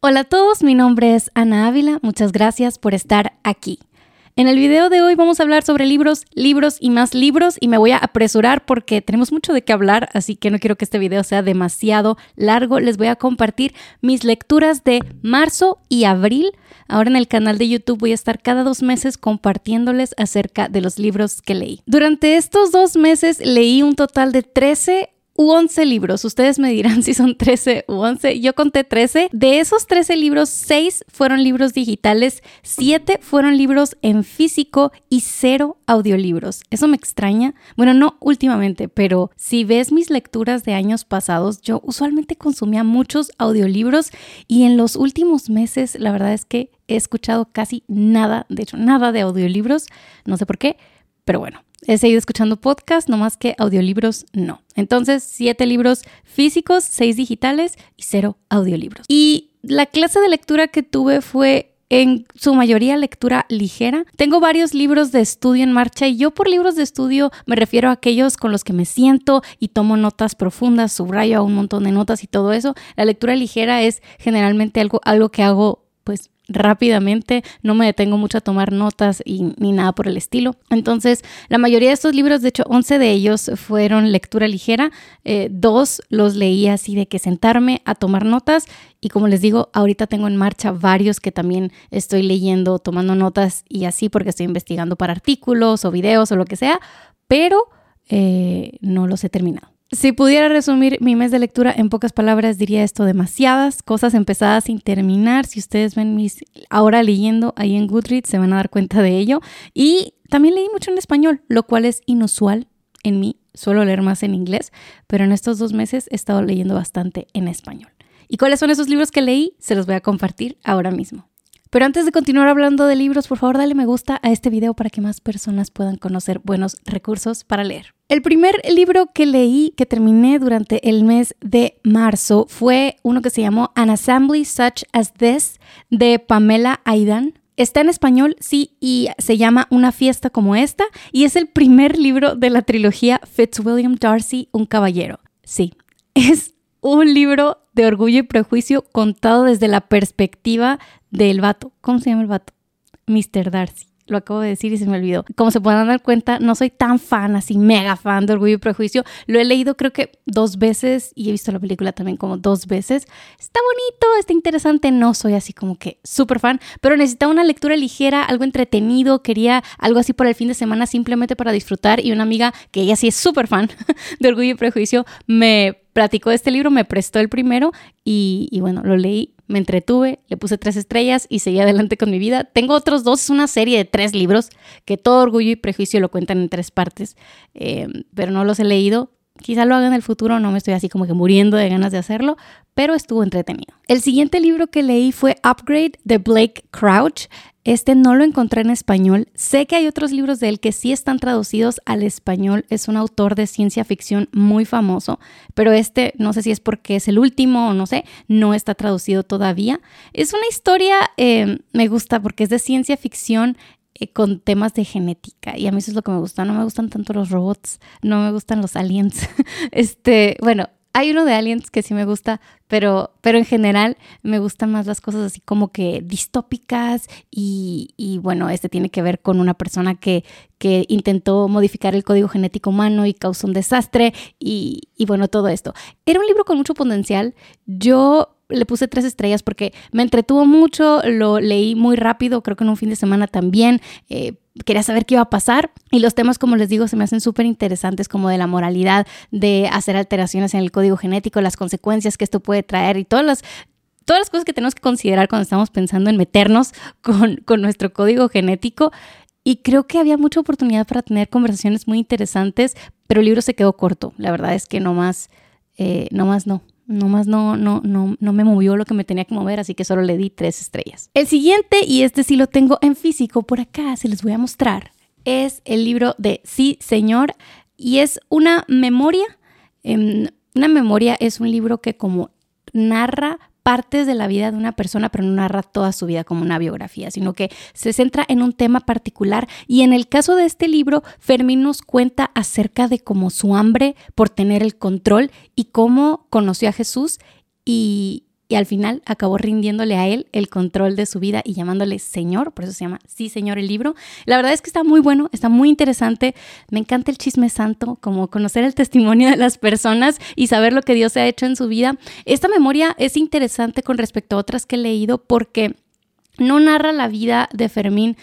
Hola a todos, mi nombre es Ana Ávila, muchas gracias por estar aquí. En el video de hoy vamos a hablar sobre libros, libros y más libros y me voy a apresurar porque tenemos mucho de qué hablar, así que no quiero que este video sea demasiado largo. Les voy a compartir mis lecturas de marzo y abril. Ahora en el canal de YouTube voy a estar cada dos meses compartiéndoles acerca de los libros que leí. Durante estos dos meses leí un total de 13 u 11 libros. Ustedes me dirán si son 13 u 11. Yo conté 13. De esos 13 libros, 6 fueron libros digitales, 7 fueron libros en físico y 0 audiolibros. Eso me extraña. Bueno, no últimamente, pero si ves mis lecturas de años pasados, yo usualmente consumía muchos audiolibros y en los últimos meses la verdad es que he escuchado casi nada, de hecho nada de audiolibros. No sé por qué, pero bueno. He seguido escuchando podcast, no más que audiolibros no. Entonces, siete libros físicos, seis digitales y cero audiolibros. Y la clase de lectura que tuve fue en su mayoría lectura ligera. Tengo varios libros de estudio en marcha y yo por libros de estudio me refiero a aquellos con los que me siento y tomo notas profundas, subrayo a un montón de notas y todo eso. La lectura ligera es generalmente algo, algo que hago pues rápidamente, no me detengo mucho a tomar notas y, ni nada por el estilo. Entonces, la mayoría de estos libros, de hecho, 11 de ellos fueron lectura ligera, eh, dos los leí así de que sentarme a tomar notas y como les digo, ahorita tengo en marcha varios que también estoy leyendo, tomando notas y así porque estoy investigando para artículos o videos o lo que sea, pero eh, no los he terminado. Si pudiera resumir mi mes de lectura en pocas palabras, diría esto, demasiadas cosas empezadas sin terminar. Si ustedes ven mis ahora leyendo ahí en Goodreads, se van a dar cuenta de ello. Y también leí mucho en español, lo cual es inusual en mí. Suelo leer más en inglés, pero en estos dos meses he estado leyendo bastante en español. ¿Y cuáles son esos libros que leí? Se los voy a compartir ahora mismo. Pero antes de continuar hablando de libros, por favor dale me gusta a este video para que más personas puedan conocer buenos recursos para leer. El primer libro que leí, que terminé durante el mes de marzo, fue uno que se llamó An Assembly Such as This de Pamela Aidan. Está en español, sí, y se llama Una fiesta como esta, y es el primer libro de la trilogía Fitzwilliam Darcy, un caballero. Sí, es un libro de orgullo y prejuicio contado desde la perspectiva del vato. ¿Cómo se llama el vato? Mr. Darcy. Lo acabo de decir y se me olvidó. Como se podrán dar cuenta, no soy tan fan, así mega fan de Orgullo y Prejuicio. Lo he leído creo que dos veces y he visto la película también como dos veces. Está bonito, está interesante. No soy así como que súper fan, pero necesitaba una lectura ligera, algo entretenido. Quería algo así para el fin de semana simplemente para disfrutar. Y una amiga que ella sí es súper fan de Orgullo y Prejuicio me platicó este libro, me prestó el primero y, bueno, lo leí, me entretuve, le puse tres estrellas y seguí adelante con mi vida. Tengo otros dos, es una serie de tres libros que todo orgullo y prejuicio lo cuentan en tres partes, eh, pero no los he leído. Quizá lo haga en el futuro, no me estoy así como que muriendo de ganas de hacerlo, pero estuvo entretenido. El siguiente libro que leí fue Upgrade de Blake Crouch. Este no lo encontré en español. Sé que hay otros libros de él que sí están traducidos al español. Es un autor de ciencia ficción muy famoso, pero este no sé si es porque es el último o no sé, no está traducido todavía. Es una historia, eh, me gusta porque es de ciencia ficción eh, con temas de genética y a mí eso es lo que me gusta. No me gustan tanto los robots, no me gustan los aliens. este, bueno, hay uno de Aliens que sí me gusta, pero, pero en general me gustan más las cosas así como que distópicas y, y bueno, este tiene que ver con una persona que, que, intentó modificar el código genético humano y causó un desastre y, y bueno, todo esto. Era un libro con mucho potencial. Yo le puse tres estrellas porque me entretuvo mucho, lo leí muy rápido, creo que en un fin de semana también. Eh, quería saber qué iba a pasar y los temas, como les digo, se me hacen súper interesantes como de la moralidad, de hacer alteraciones en el código genético, las consecuencias que esto puede traer y todas las, todas las cosas que tenemos que considerar cuando estamos pensando en meternos con, con nuestro código genético. Y creo que había mucha oportunidad para tener conversaciones muy interesantes, pero el libro se quedó corto. La verdad es que no más, eh, no más no. Nomás no, no, no, no me movió lo que me tenía que mover, así que solo le di tres estrellas. El siguiente, y este sí lo tengo en físico por acá, se les voy a mostrar, es el libro de Sí, Señor, y es una memoria. Em, una memoria es un libro que como narra partes de la vida de una persona, pero no narra toda su vida como una biografía, sino que se centra en un tema particular. Y en el caso de este libro, Fermín nos cuenta acerca de cómo su hambre por tener el control y cómo conoció a Jesús y, y al final acabó rindiéndole a él el control de su vida y llamándole Señor, por eso se llama Sí Señor el libro. La verdad es que está muy bueno, está muy interesante, me encanta el chisme santo, como conocer el testimonio de las personas y saber lo que Dios ha hecho en su vida. Esta memoria es interesante con respecto a otras que he leído porque no narra la vida de Fermín,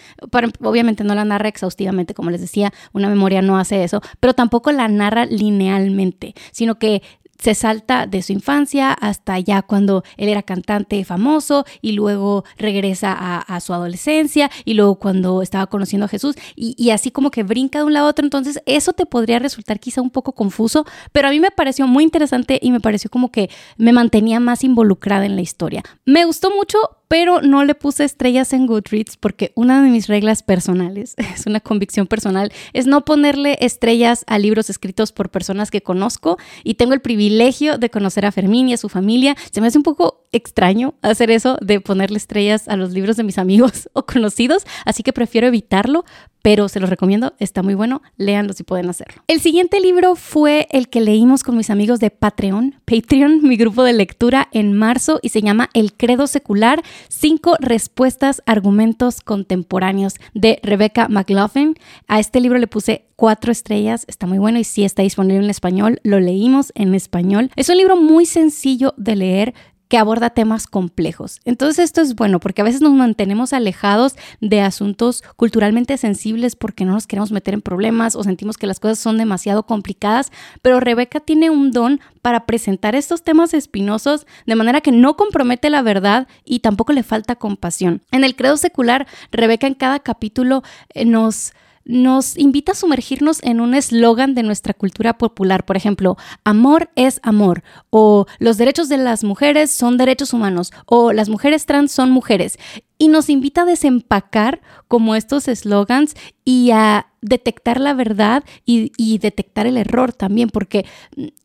obviamente no la narra exhaustivamente, como les decía, una memoria no hace eso, pero tampoco la narra linealmente, sino que se salta de su infancia hasta ya cuando él era cantante famoso y luego regresa a, su adolescencia y luego cuando estaba conociendo a Jesús y, y, así como que brinca de un lado a otro. Entonces eso te podría resultar quizá un poco confuso, pero a mí me pareció muy interesante y me pareció como que me mantenía más involucrada en la historia. Me gustó mucho, pero no le puse estrellas en Goodreads porque una de mis reglas personales, es una convicción personal, es no ponerle estrellas a libros escritos por personas que conozco y tengo el privilegio de conocer a Fermín y a su familia. Se me hace un poco extraño hacer eso de ponerle estrellas a los libros de mis amigos o conocidos, así que prefiero evitarlo, pero se los recomiendo, está muy bueno, léanlo si pueden hacerlo. El siguiente libro fue el que leímos con mis amigos de Patreon, Patreon, mi grupo de lectura en marzo y se llama El Credo Secular, cinco respuestas, argumentos contemporáneos de Rebecca McLaughlin. A este libro le puse cuatro estrellas, está muy bueno y sí está disponible en español, lo leímos en español. Es un libro muy sencillo de leer, que aborda temas complejos. Entonces esto es bueno porque a veces nos mantenemos alejados de asuntos culturalmente sensibles porque no nos queremos meter en problemas o sentimos que las cosas son demasiado complicadas, pero Rebeca tiene un don para presentar estos temas espinosos de manera que no compromete la verdad y tampoco le falta compasión. En el credo secular, Rebeca en cada capítulo eh, nos nos invita a sumergirnos en un eslogan de nuestra cultura popular. Por ejemplo, amor es amor, o los derechos de las mujeres son derechos humanos, o las mujeres trans son mujeres. Y nos invita a desempacar como estos eslogans y a detectar la verdad y, detectar el error también, porque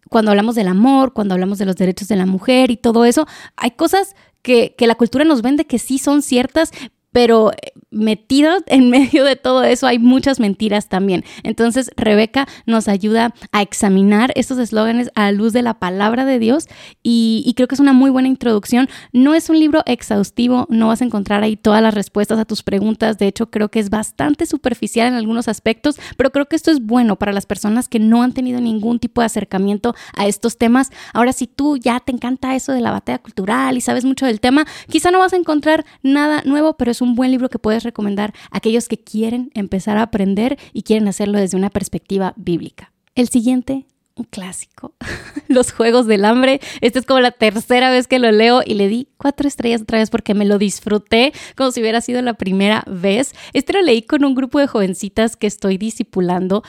cuando hablamos del amor, cuando hablamos de los derechos de la mujer y todo eso, hay cosas que, que, la cultura nos vende que sí son ciertas, pero eh, metido en medio de todo eso hay muchas mentiras también. Entonces Rebeca nos ayuda a examinar estos eslóganes a la luz de la palabra de Dios y, creo que es una muy buena introducción. No es un libro exhaustivo, no vas a encontrar ahí todas las respuestas a tus preguntas, de hecho creo que es bastante superficial en algunos aspectos, pero creo que esto es bueno para las personas que no han tenido ningún tipo de acercamiento a estos temas. Ahora si tú ya te encanta eso de la batalla cultural y sabes mucho del tema, quizá no vas a encontrar nada nuevo, pero es un buen libro que puedes recomendar a aquellos que quieren empezar a aprender y quieren hacerlo desde una perspectiva bíblica. El siguiente un clásico, Los Juegos del Hambre. Esta es como la tercera vez que lo leo y le di cuatro estrellas otra vez porque me lo disfruté como si hubiera sido la primera vez. Este lo leí con un grupo de jovencitas que estoy discipulando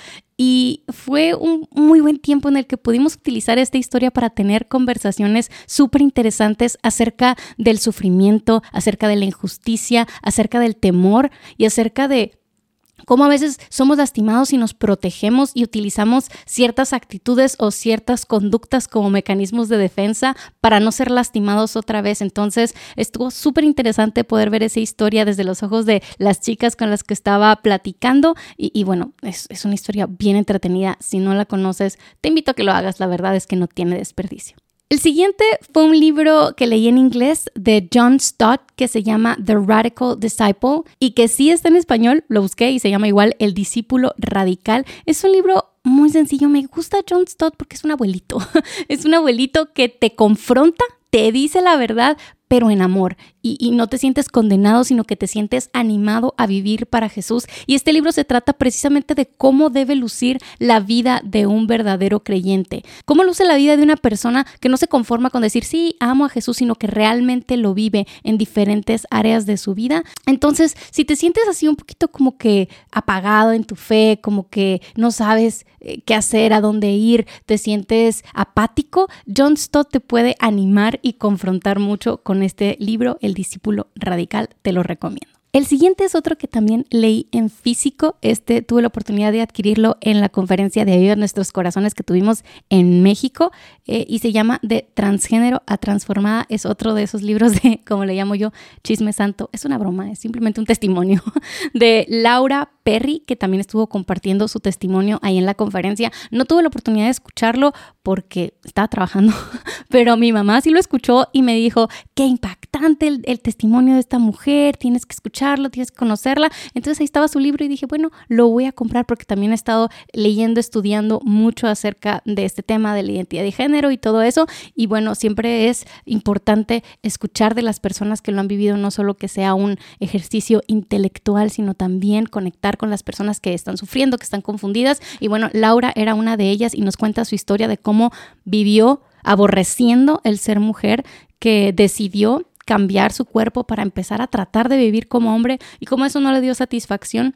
y fue un muy buen tiempo en el que pudimos utilizar esta historia para tener conversaciones súper interesantes acerca del sufrimiento, acerca de la injusticia, acerca del temor y acerca de cómo a veces somos lastimados y nos protegemos y utilizamos ciertas actitudes o ciertas conductas como mecanismos de defensa para no ser lastimados otra vez. Entonces estuvo súper interesante poder ver esa historia desde los ojos de las chicas con las que estaba platicando y, bueno, es, es una historia bien entretenida. Si no la conoces, te invito a que lo hagas. La verdad es que no tiene desperdicio. El siguiente fue un libro que leí en inglés de John Stott que se llama The Radical Disciple y que sí está en español, lo busqué y se llama igual El discípulo radical. Es un libro muy sencillo, me gusta John Stott porque es un abuelito, es un abuelito que te confronta, te dice la verdad, pero en amor. Y, no te sientes condenado, sino que te sientes animado a vivir para Jesús. Y este libro se trata precisamente de cómo debe lucir la vida de un verdadero creyente. Cómo luce la vida de una persona que no se conforma con decir, sí, amo a Jesús, sino que realmente lo vive en diferentes áreas de su vida. Entonces, si te sientes así un poquito como que apagado en tu fe, como que no sabes eh, qué hacer, a dónde ir, te sientes apático, John Stott te puede animar y confrontar mucho con este libro, El discípulo radical, te lo recomiendo. El siguiente es otro que también leí en físico. Este tuve la oportunidad de adquirirlo en la conferencia de Ayuda Nuestros Corazones que tuvimos en México eh, y se llama De Transgénero a Transformada. Es otro de esos libros de, como le llamo yo, Chisme Santo. Es una broma, es simplemente un testimonio de Laura Perry, que también estuvo compartiendo su testimonio ahí en la conferencia. No tuve la oportunidad de escucharlo porque estaba trabajando, pero mi mamá sí lo escuchó y me dijo, qué impactante el, el, testimonio de esta mujer, tienes que escucharlo, tienes que conocerla. Entonces ahí estaba su libro y dije, bueno, lo voy a comprar porque también he estado leyendo, estudiando mucho acerca de este tema de la identidad de género y todo eso. Y bueno, siempre es importante escuchar de las personas que lo han vivido, no solo que sea un ejercicio intelectual, sino también conectar con las personas que están sufriendo, que están confundidas. Y bueno, Laura era una de ellas y nos cuenta su historia de cómo vivió aborreciendo el ser mujer, que decidió cambiar su cuerpo para empezar a tratar de vivir como hombre y cómo eso no le dio satisfacción.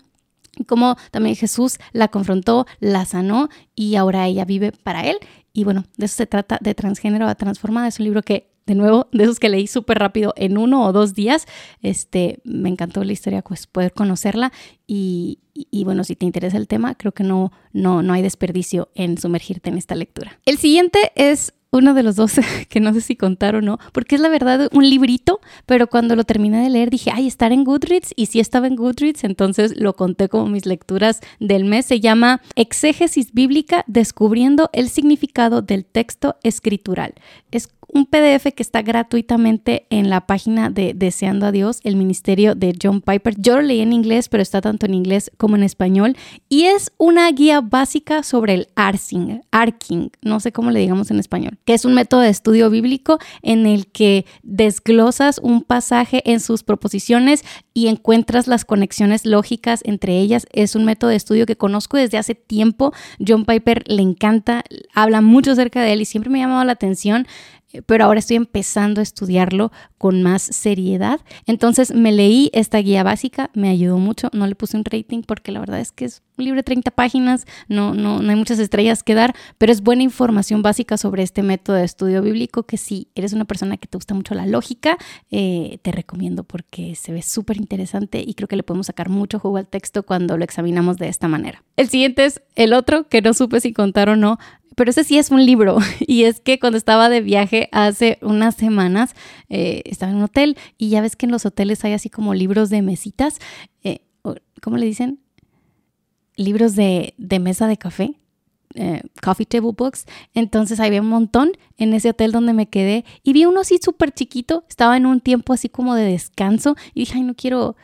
Y cómo también Jesús la confrontó, la sanó y ahora ella vive para él. Y bueno, de eso se trata de Transgénero a Transformada. Es un libro que de nuevo, de esos que leí súper rápido en uno o dos días. Este, me encantó la historia, pues poder conocerla y, y, bueno, si te interesa el tema, creo que no, no, no hay desperdicio en sumergirte en esta lectura. El siguiente es uno de los dos que no sé si contar o no, porque es la verdad un librito, pero cuando lo terminé de leer dije, ay, estar en Goodreads, y sí estaba en Goodreads, entonces lo conté como mis lecturas del mes. Se llama Exégesis Bíblica, descubriendo el significado del texto escritural. Es un PDF que está gratuitamente en la página de Deseando a Dios, el ministerio de John Piper. Yo lo leí en inglés, pero está tanto en inglés como en español. Y es una guía básica sobre el arsing, arking, no sé cómo le digamos en español, que es un método de estudio bíblico en el que desglosas un pasaje en sus proposiciones y encuentras las conexiones lógicas entre ellas. Es un método de estudio que conozco desde hace tiempo. John Piper le encanta, habla mucho acerca de él y siempre me ha llamado la atención pero ahora estoy empezando a estudiarlo con más seriedad. Entonces me leí esta guía básica, me ayudó mucho, no le puse un rating porque la verdad es que es un libro de 30 páginas, no, no, no hay muchas estrellas que dar, pero es buena información básica sobre este método de estudio bíblico que si eres una persona que te gusta mucho la lógica, eh, te recomiendo porque se ve súper interesante y creo que le podemos sacar mucho jugo al texto cuando lo examinamos de esta manera. El siguiente es el otro que no supe si contar o no, pero ese sí es un libro. Y es que cuando estaba de viaje hace unas semanas, eh, estaba en un hotel y ya ves que en los hoteles hay así como libros de mesitas, eh, ¿cómo le dicen? Libros de, de mesa de café. Eh, coffee table books. Entonces había un montón en ese hotel donde me quedé y vi uno así súper chiquito. Estaba en un tiempo así como de descanso y dije, ay, no quiero,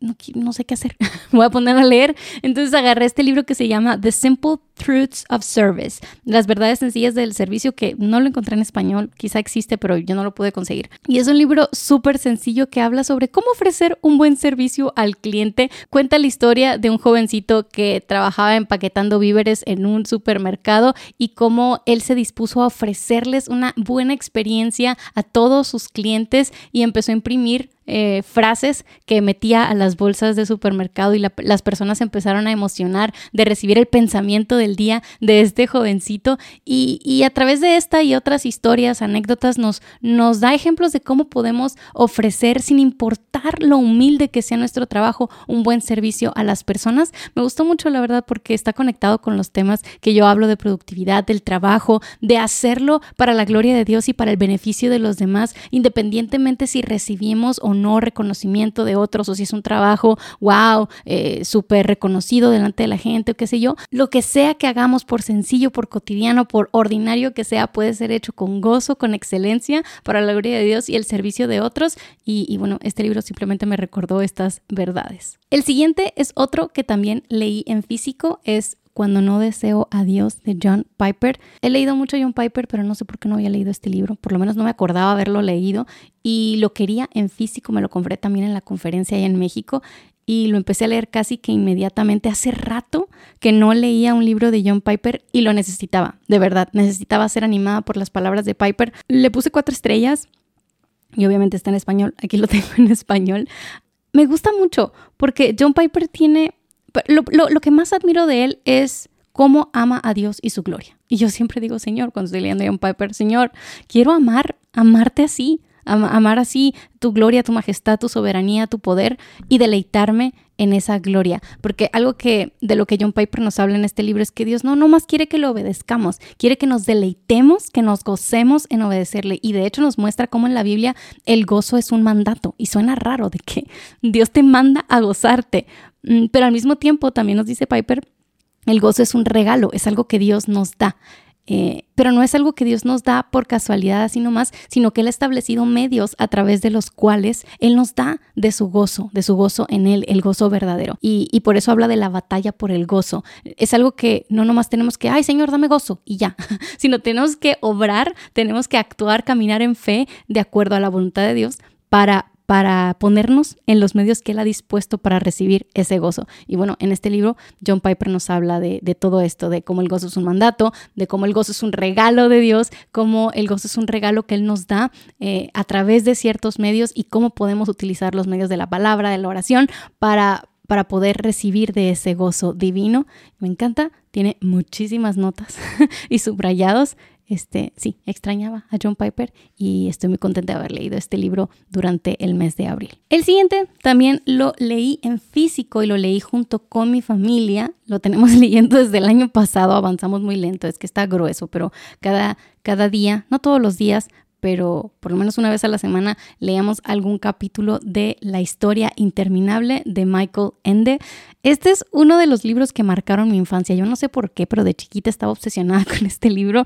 no, sé qué hacer, voy a poner a leer. Entonces agarré este libro que se llama The Simple Truths of Service, las verdades sencillas del servicio, que no lo encontré en español, quizá existe, pero yo no lo pude conseguir. Y es un libro súper sencillo que habla sobre cómo ofrecer un buen servicio al cliente. Cuenta la historia de un jovencito que trabajaba empaquetando víveres en un supermercado y cómo él se dispuso a ofrecerles una buena experiencia a todos sus clientes y empezó a imprimir eh, frases que metía a las bolsas de supermercado y las personas empezaron a emocionar de recibir el pensamiento del día de este jovencito y, a través de esta y otras historias, anécdotas, nos, nos da ejemplos de cómo podemos ofrecer sin importar lo humilde que sea nuestro trabajo, un buen servicio a las personas. Me gustó mucho la verdad porque está conectado con los temas que yo hablo de productividad, del trabajo, de hacerlo para la gloria de Dios y para el beneficio de los demás, independientemente si recibimos o no reconocimiento de otros o si es un trabajo, wow, eh, súper reconocido delante de la gente o qué sé yo, lo que sea que hagamos por sencillo, por cotidiano, por ordinario que sea, puede ser hecho con gozo, con excelencia para la gloria de Dios y el servicio de otros. Y, y bueno, este libro simplemente me recordó estas verdades. El siguiente es otro que también leí en físico, es cuando no deseo a Dios de John Piper. He leído mucho John Piper, pero no sé por qué no había leído este libro. Por lo menos no me acordaba haberlo leído y lo quería en físico. Me lo compré también en la conferencia allá en México y lo empecé a leer casi que inmediatamente. Hace rato que no leía un libro de John Piper y lo necesitaba, de verdad. Necesitaba ser animada por las palabras de Piper. Le puse cuatro estrellas y obviamente está en español. Aquí lo tengo en español. Me gusta mucho porque John Piper tiene lo, que más admiro de él es cómo ama a Dios y su gloria. Y yo siempre digo, Señor, cuando estoy leyendo John Piper, Señor, quiero amar, amarte así, amar así tu gloria, tu majestad, tu soberanía, tu poder y deleitarme en esa gloria. Porque algo que de lo que John Piper nos habla en este libro es que Dios no, no más quiere que lo obedezcamos, quiere que nos deleitemos, que nos gocemos en obedecerle. Y de hecho nos muestra cómo en la Biblia el gozo es un mandato. Y suena raro de que Dios te manda a gozarte. Mm, pero al mismo tiempo, también nos dice Piper, el gozo es un regalo, es algo que Dios nos da. Eh, pero no es algo que Dios nos da por casualidad así nomás, sino que Él ha establecido medios a través de los cuales Él nos da de su gozo, de su gozo en Él, el gozo verdadero. Y, y por eso habla de la batalla por el gozo. Es algo que no nomás tenemos que, ay Señor, dame gozo y ya, sino tenemos que obrar, tenemos que actuar, caminar en fe de acuerdo a la voluntad de Dios para para ponernos en los medios que Él ha dispuesto para recibir ese gozo. Y bueno, en este libro John Piper nos habla de, todo esto, de cómo el gozo es un mandato, de cómo el gozo es un regalo de Dios, cómo el gozo es un regalo que Él nos da eh, a través de ciertos medios y cómo podemos utilizar los medios de la palabra, de la oración, para, para poder recibir de ese gozo divino. Me encanta, tiene muchísimas notas y subrayados este, sí, extrañaba a John Piper y estoy muy contenta de haber leído este libro durante el mes de abril. El siguiente también lo leí en físico y lo leí junto con mi familia. Lo tenemos leyendo desde el año pasado, avanzamos muy lento, es que está grueso, pero cada, cada día, no todos los días, pero por lo menos una vez a la semana leíamos algún capítulo de La historia interminable de Michael Ende. Este es uno de los libros que marcaron mi infancia. Yo no sé por qué, pero de chiquita estaba obsesionada con este libro.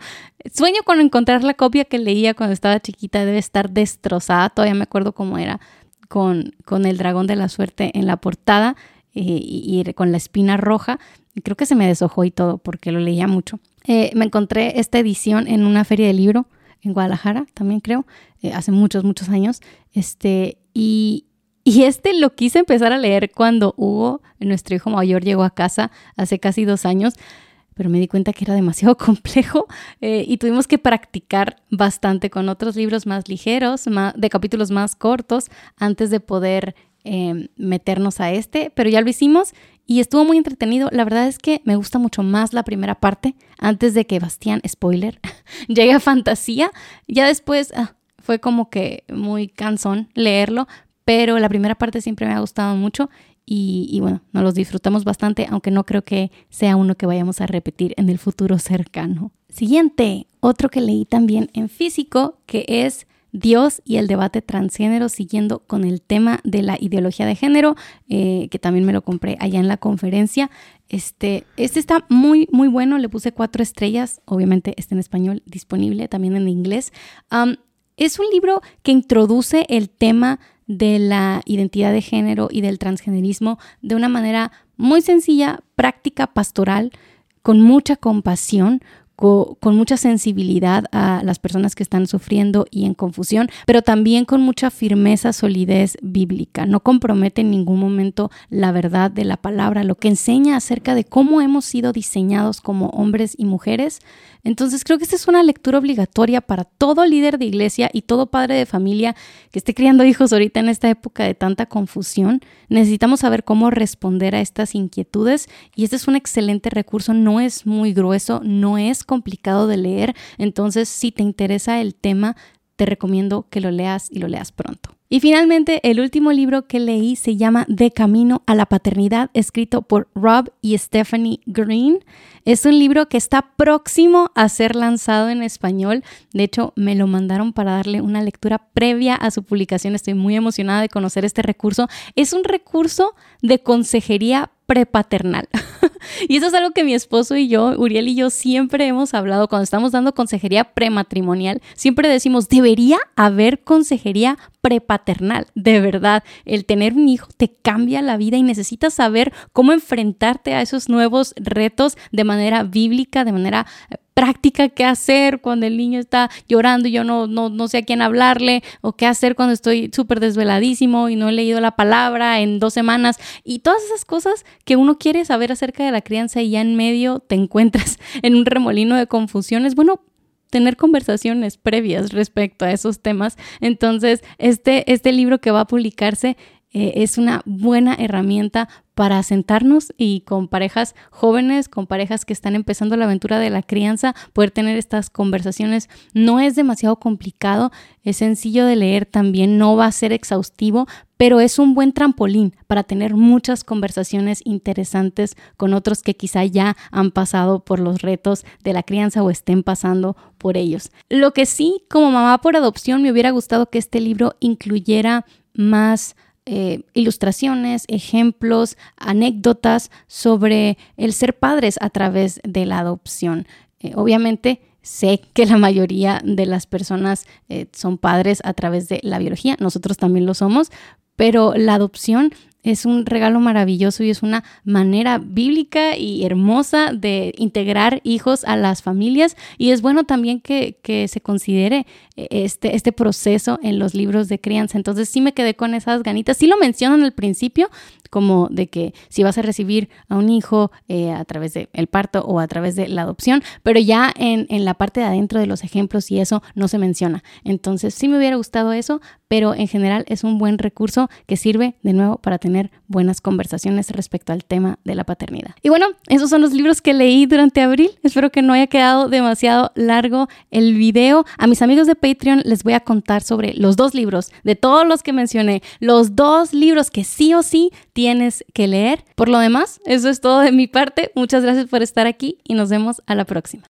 Sueño con encontrar la copia que leía cuando estaba chiquita. Debe estar destrozada. Todavía me acuerdo cómo era con, con el dragón de la suerte en la portada eh, y, con la espina roja. Creo que se me deshojó y todo porque lo leía mucho. Eh, me encontré esta edición en una feria de libro en Guadalajara, también creo, eh, hace muchos, muchos años. Este, y, y este lo quise empezar a leer cuando Hugo, nuestro hijo mayor, llegó a casa hace casi dos años, pero me di cuenta que era demasiado complejo eh, y tuvimos que practicar bastante con otros libros más ligeros, de capítulos más cortos, antes de poder eh, meternos a este, pero ya lo hicimos y estuvo muy entretenido. La verdad es que me gusta mucho más la primera parte, antes de que Bastián, spoiler, llegue a fantasía. Ya después ah, fue como que muy cansón leerlo, pero la primera parte siempre me ha gustado mucho y, y, bueno, nos los disfrutamos bastante, aunque no creo que sea uno que vayamos a repetir en el futuro cercano. Siguiente, otro que leí también en físico, que es Dios y el debate transgénero, siguiendo con el tema de la ideología de género, eh, que también me lo compré allá en la conferencia. Este, este está muy, muy bueno, le puse cuatro estrellas, obviamente está en español, disponible también en inglés. es un libro que introduce el tema de la identidad de género y del transgenerismo de una manera muy sencilla, práctica, pastoral, con mucha compasión, con mucha sensibilidad a las personas que están sufriendo y en confusión, pero también con mucha firmeza, solidez bíblica. No compromete en ningún momento la verdad de la palabra, lo que enseña acerca de cómo hemos sido diseñados como hombres y mujeres. Entonces creo que esta es una lectura obligatoria para todo líder de iglesia y todo padre de familia que esté criando hijos ahorita en esta época de tanta confusión. Necesitamos saber cómo responder a estas inquietudes y este es un excelente recurso, no es muy grueso, no es complicado de leer, entonces si te interesa el tema, te recomiendo que lo leas y lo leas pronto. Y finalmente, el último libro que leí se llama De Camino a la Paternidad, escrito por Rob y Stephanie Green. Es un libro que está próximo a ser lanzado en español. De hecho, me lo mandaron para darle una lectura previa a su publicación. Estoy muy emocionada de conocer este recurso. Es un recurso de consejería prepaternal. y eso es algo que mi esposo y yo, Uriel y yo, siempre hemos hablado cuando estamos dando consejería prematrimonial. Siempre decimos, debería haber consejería prepaternal. De verdad, el tener un hijo te cambia la vida y necesitas saber cómo enfrentarte a esos nuevos retos de manera bíblica, de manera eh, práctica qué hacer cuando el niño está llorando y yo no, no, no sé a quién hablarle o qué hacer cuando estoy súper desveladísimo y no he leído la palabra en dos semanas y todas esas cosas que uno quiere saber acerca de la crianza y ya en medio te encuentras en un remolino de confusiones. Bueno, tener conversaciones previas respecto a esos temas. Entonces, este, este libro que va a publicarse eh, es una buena herramienta para sentarnos y con parejas jóvenes, con parejas que están empezando la aventura de la crianza, poder tener estas conversaciones. No es demasiado complicado, es sencillo de leer también, no va a ser exhaustivo, pero es un buen trampolín para tener muchas conversaciones interesantes con otros que quizá ya han pasado por los retos de la crianza o estén pasando por ellos. Lo que sí, como mamá por adopción, me hubiera gustado que este libro incluyera más eh, ilustraciones, ejemplos, anécdotas sobre el ser padres a través de la adopción. Eh, obviamente, sé que la mayoría de las personas eh, son padres a través de la biología, nosotros también lo somos, pero la adopción es un regalo maravilloso y es una manera bíblica y hermosa de integrar hijos a las familias y es bueno también que, que, se considere este, este proceso en los libros de crianza. Entonces sí me quedé con esas ganitas. Sí lo mencionan al principio, como de que si vas a recibir a un hijo eh, a través del el parto o a través de la adopción, pero ya en, en la parte de adentro de los ejemplos y eso no se menciona. Entonces sí me hubiera gustado eso, pero en general es un buen recurso que sirve de nuevo para tener buenas conversaciones respecto al tema de la paternidad. Y bueno, esos son los libros que leí durante abril. Espero que no haya quedado demasiado largo el video. A mis amigos de Patreon les voy a contar sobre los dos libros de todos los que mencioné, los dos libros que sí o sí tienes que leer. Por lo demás, eso es todo de mi parte. Muchas gracias por estar aquí y nos vemos a la próxima.